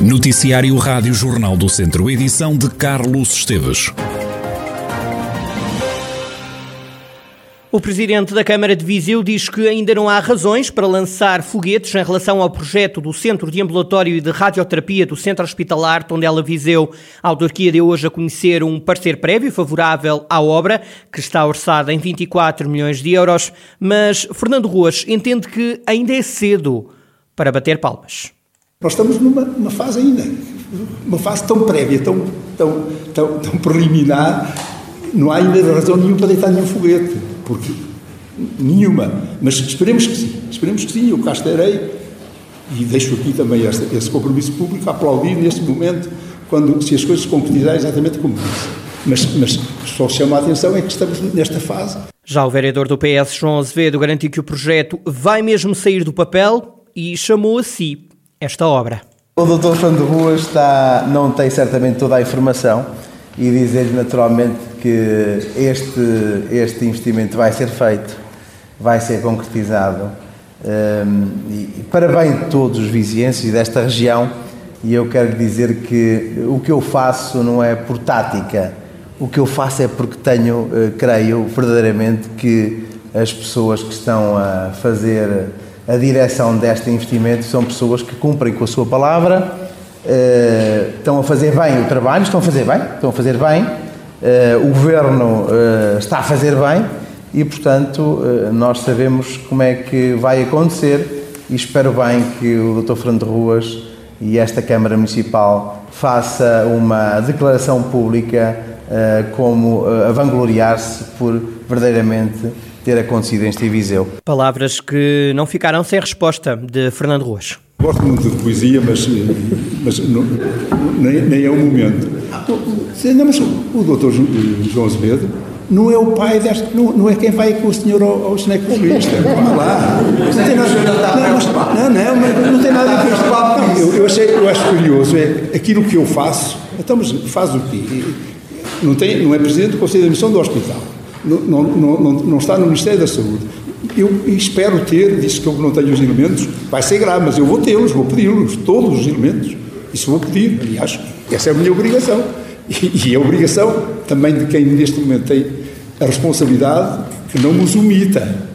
Noticiário Rádio Jornal do Centro, edição de Carlos Esteves. O presidente da Câmara de Viseu diz que ainda não há razões para lançar foguetes em relação ao projeto do Centro de Ambulatório e de Radioterapia do Centro Hospitalar Tondela Viseu. A autarquia deu hoje a conhecer um parecer prévio favorável à obra, que está orçada em 24 milhões de euros, mas Fernando Ruas entende que ainda é cedo para bater palmas. Nós estamos numa, numa fase ainda, uma fase tão prévia, tão, tão, tão, tão preliminar, não há ainda razão nenhuma para deitar nenhum foguete porque nenhuma, mas esperemos que sim, esperemos que sim, eu cá estarei e deixo aqui também este, esse compromisso público a aplaudir neste momento, quando, se as coisas se concretizarem exatamente como disse. Mas, mas só chama a atenção é que estamos nesta fase. Já o vereador do PS, João Azevedo, garantiu que o projeto vai mesmo sair do papel e chamou a si esta obra. O doutor Fernando Ruas está, não tem certamente toda a informação e dizer naturalmente que este, este investimento vai ser feito, vai ser concretizado um, e, todos os vizienses e desta região. E eu quero dizer que o que eu faço não é por tática, o que eu faço é porque tenho, uh, creio verdadeiramente que as pessoas que estão a fazer a direção deste investimento são pessoas que cumprem com a sua palavra, uh, estão a fazer bem o trabalho, estão a fazer bem, estão a fazer bem eh, o governo eh, está a fazer bem e, portanto, eh, nós sabemos como é que vai acontecer e espero bem que o Dr. Fernando Ruas e esta Câmara Municipal faça uma declaração pública como a vangloriar-se por verdadeiramente ter acontecido em Viseu. Palavras que não ficaram sem resposta de Fernando Ruas. Gosto muito de poesia, mas, mas não, nem, nem, é o momento. Não, mas o doutor João Azevedo não é o pai desta, não, não é quem vai com o senhor ao, ao ginecologista. Vamos lá. Não tem nada, não, não, mas não tem nada a ver com isto. Eu, eu, achei, eu acho curioso, é aquilo que eu faço, então, mas faz o quê? Não, tem, não é presidente do Conselho de Admissão do hospital, não, não, não, não está no Ministério da Saúde eu espero ter, disse que eu não tenho os elementos, vai ser grave, mas eu vou tê-los, vou pedi-los, todos os elementos. Isso vou pedir, aliás, essa é a minha obrigação. E, e a obrigação também de quem neste momento tem a responsabilidade que não nos omita.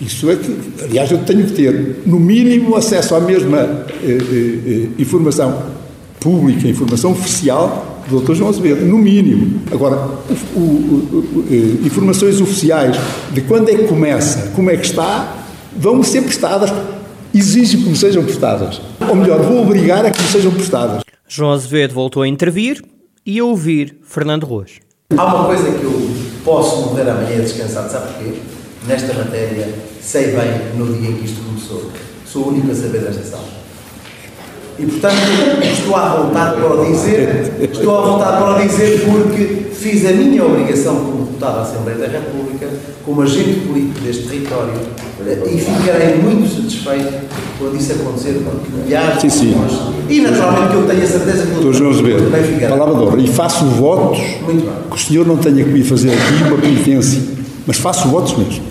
Isso é que, aliás, eu tenho que ter, no mínimo, acesso à mesma eh, eh, eh informação pública, informação oficial do Dr. João Azevedo, no mínimo. Agora, o, o, o, eh, informações oficiais de quando é que começa, como é que está, vão ser prestadas. Exige que me sejam prestadas. Ou melhor, vou obrigar a que me sejam prestadas. João Azevedo voltou a intervir e a ouvir Fernando Ruas. Há uma coisa que eu posso morrer amanhã descansado, sabe porquê? Nesta matéria, sei bem no dia em que isto começou. Sou o único a saber desta sala. E portanto estou à vontade para o dizer, estou à vontade para o dizer porque fiz a minha obrigação como deputado da Assembleia da República, como agente político deste território e ficarei muito satisfeito quando isso acontecer, porque milhares sim, sim. e naturalmente que eu tenho a certeza que Doutor João Azevedo, palavra de honra, e faço votos que o senhor não tenha que me fazer aqui uma penitência, mas faço votos mesmo.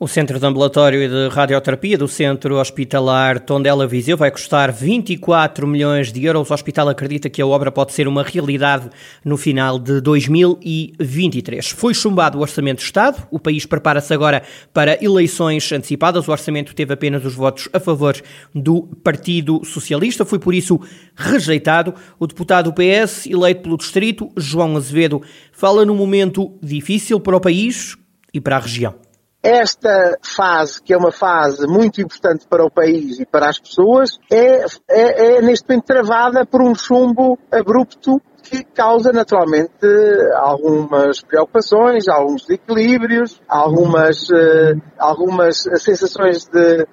O Centro de Ambulatório e de Radioterapia do Centro Hospitalar Tondela Viseu vai custar 24 milhões de euros. O hospital acredita que a obra pode ser uma realidade no final de 2023. Foi chumbado o Orçamento de Estado. O país prepara-se agora para eleições antecipadas. O orçamento teve apenas os votos a favor do Partido Socialista. Foi por isso rejeitado. O deputado do PS, eleito pelo Distrito, João Azevedo, fala num momento difícil para o país e para a região. Esta fase, que é uma fase muito importante para o país e para as pessoas, é, é, é neste momento travada por um chumbo abrupto que causa naturalmente algumas preocupações, alguns desequilíbrios, algumas, uh, algumas sensações de,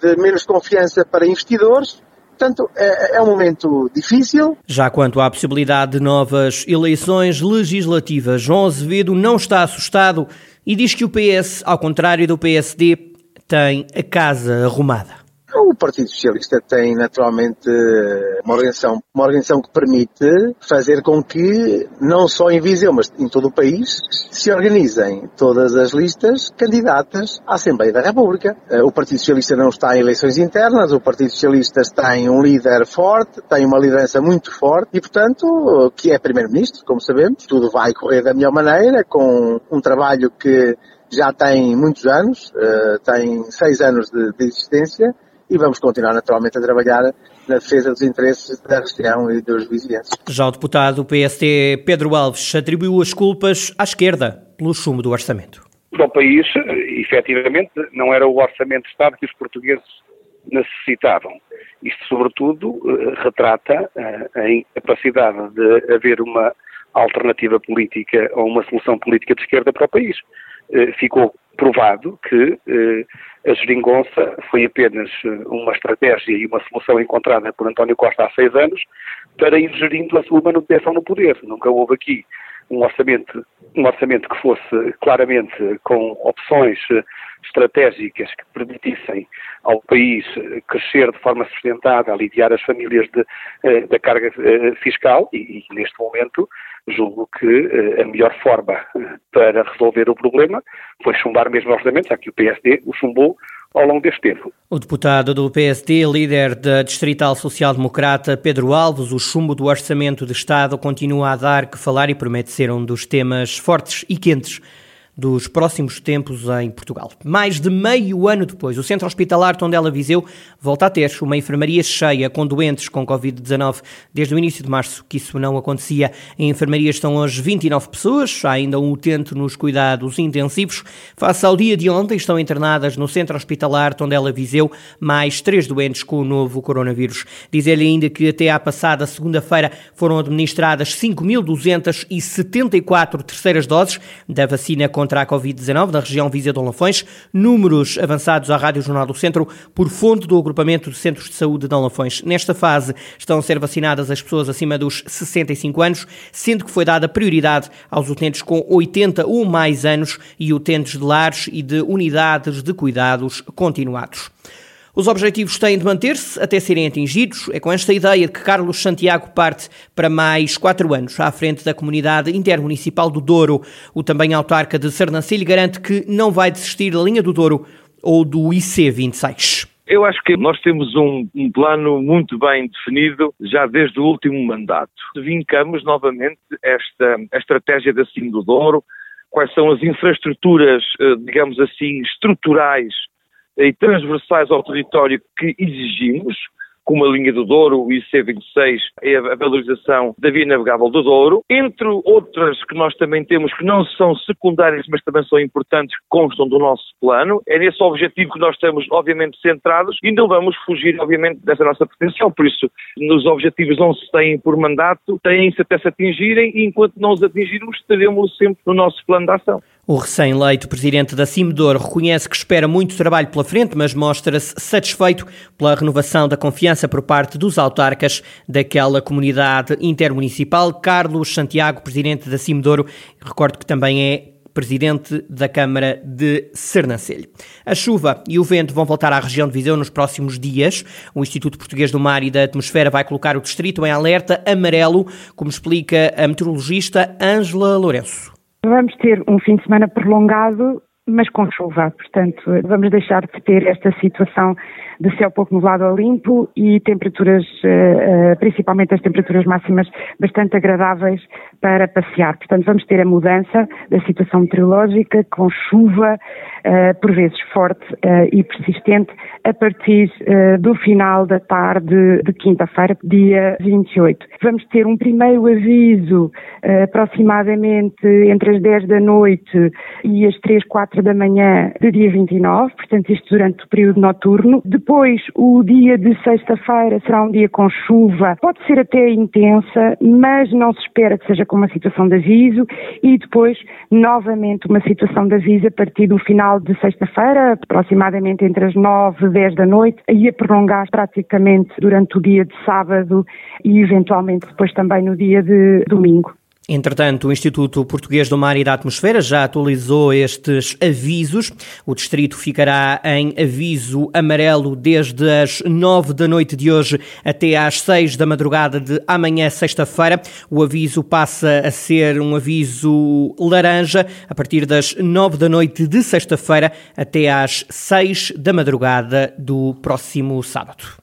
de menos confiança para investidores. Portanto, é, é, um momento difícil. Já quanto à possibilidade de novas eleições legislativas, João Azevedo não está assustado e diz que o PS, ao contrário do PSD, tem a casa arrumada. O Partido Socialista tem naturalmente uma organização, uma organização que permite fazer com que, não só em Viseu, mas em todo o país, se organizem todas as listas candidatas à Assembleia da República. Eh, o Partido Socialista não está em eleições internas, o Partido Socialista tem um líder forte, tem uma liderança muito forte e, portanto, que é Primeiro-Ministro, como sabemos, tudo vai correr da melhor maneira, com um trabalho que já tem muitos anos, uh, tem seis anos de, de, existência e vamos continuar naturalmente a trabalhar na defesa dos interesses da região e dos vizinhos. Já o deputado do PST Pedro Alves atribuiu as culpas à esquerda pelo chumbo do orçamento. Para o país, efetivamente, não era o orçamento de Estado que os portugueses necessitavam. Isto, sobretudo, eh, retrata eh, a incapacidade de haver uma alternativa política ou uma solução política de esquerda para o país. Eh, ficou provado que eh, a geringonça foi apenas eh, uma estratégia e uma solução encontrada por António Costa há seis anos para ir gerindo a sua manutenção no poder. Nunca houve aqui um orçamento, um orçamento que fosse claramente com opções estratégicas que permitissem ao país crescer de forma sustentada, aliviar as famílias de, da carga fiscal e, e, neste momento julgo que uh, a melhor forma eh, para resolver o problema foi chumbar mesmo o orçamento, já que o PSD o chumbou ao longo deste tempo. O deputado do PSD, líder da Distrital Social Democrata, Pedro Alves, o chumbo do Orçamento de Estado continua a dar que falar e promete ser um dos temas fortes e quentes dos próximos tempos em Portugal. Mais de meio ano depois, o Centro Hospitalar Tondela Viseu volta a ter uma enfermaria cheia com doentes com Covid-19 desde o início de março, que isso não acontecia. Em enfermaria estão hoje 29 pessoas, há ainda um utente nos cuidados intensivos. Face ao dia de ontem, estão internadas no Centro Hospitalar Tondela Viseu mais três doentes com o novo coronavírus. Diz-lhe ainda que até à passada segunda-feira foram administradas 5.274 terceiras doses da vacina contra contra a Covid-19 na região Viseu de Lafões. Números avançados à Rádio Jornal do Centro por fonte do agrupamento de centros de saúde de Lafões. Nesta fase estão a ser vacinadas as pessoas acima dos 65 anos, sendo que foi dada prioridade aos utentes com 80 ou mais anos e utentes de lares e de unidades de cuidados continuados. Os objetivos têm de manter-se até serem atingidos. É com esta ideia de que Carlos Santiago parte para mais quatro anos à frente da comunidade intermunicipal do Douro. O também autarca de Sernancelho garante que não vai desistir da linha do Douro ou do IC26. Eu acho que nós temos um, um, plano muito bem definido já desde o último mandato. Vincamos novamente esta estratégia da Cimo do Douro, quais são as infraestruturas, eh, digamos assim, estruturais e transversais ao território que exigimos, como a linha do Douro, o IC26 e a valorização da via navegável do Douro, entre outras que nós também temos que não são secundárias, mas também são importantes, que constam do nosso plano. É nesse objetivo que nós estamos, obviamente, centrados e não vamos fugir, obviamente, dessa nossa pretensão. Por isso, nos objetivos não se têm por mandato, têm-se até se atingirem e enquanto não os atingirmos, teremos sempre no nosso plano de ação. O recém-eleito presidente da Cimedor reconhece que espera muito trabalho pela frente, mas mostra-se satisfeito pela renovação da confiança por parte dos autarcas daquela comunidade intermunicipal. Carlos Santiago, presidente da Cimedor, recordo que também é presidente da Câmara de Sernancelho. A chuva e o vento vão voltar à região de Viseu nos próximos dias. O Instituto Português do Mar e da Atmosfera vai colocar o distrito em alerta amarelo, como explica a meteorologista Ângela Lourenço. Vamos ter um fim de semana prolongado, mas com chuva. Portanto, vamos deixar de ter esta situação de céu pouco nublado ou limpo e temperaturas, eh, eh, principalmente as temperaturas máximas, bastante agradáveis para passear. Portanto, vamos ter a mudança da situação meteorológica com chuva, eh, por vezes forte e persistente, a partir do final da tarde de quinta-feira, dia 28. Vamos ter um primeiro aviso aproximadamente entre as 10 da noite e as 3, 4 da manhã de dia 29, portanto isto durante o período noturno. Depois depois, o dia de sexta-feira será um dia com chuva, pode ser até intensa, mas não se espera que seja com uma situação de aviso. E depois, novamente, uma situação de aviso a partir do final de sexta-feira, aproximadamente entre as nove e dez da noite, e a prolongar praticamente durante o dia de sábado e eventualmente depois também no dia de domingo. Entretanto, o Instituto Português do Mar e da Atmosfera já atualizou estes avisos. O distrito ficará em aviso amarelo desde as nove da noite de hoje até às seis da madrugada de amanhã, sexta-feira. O aviso passa a ser um aviso laranja a partir das nove da noite de sexta-feira até às seis da madrugada do próximo sábado.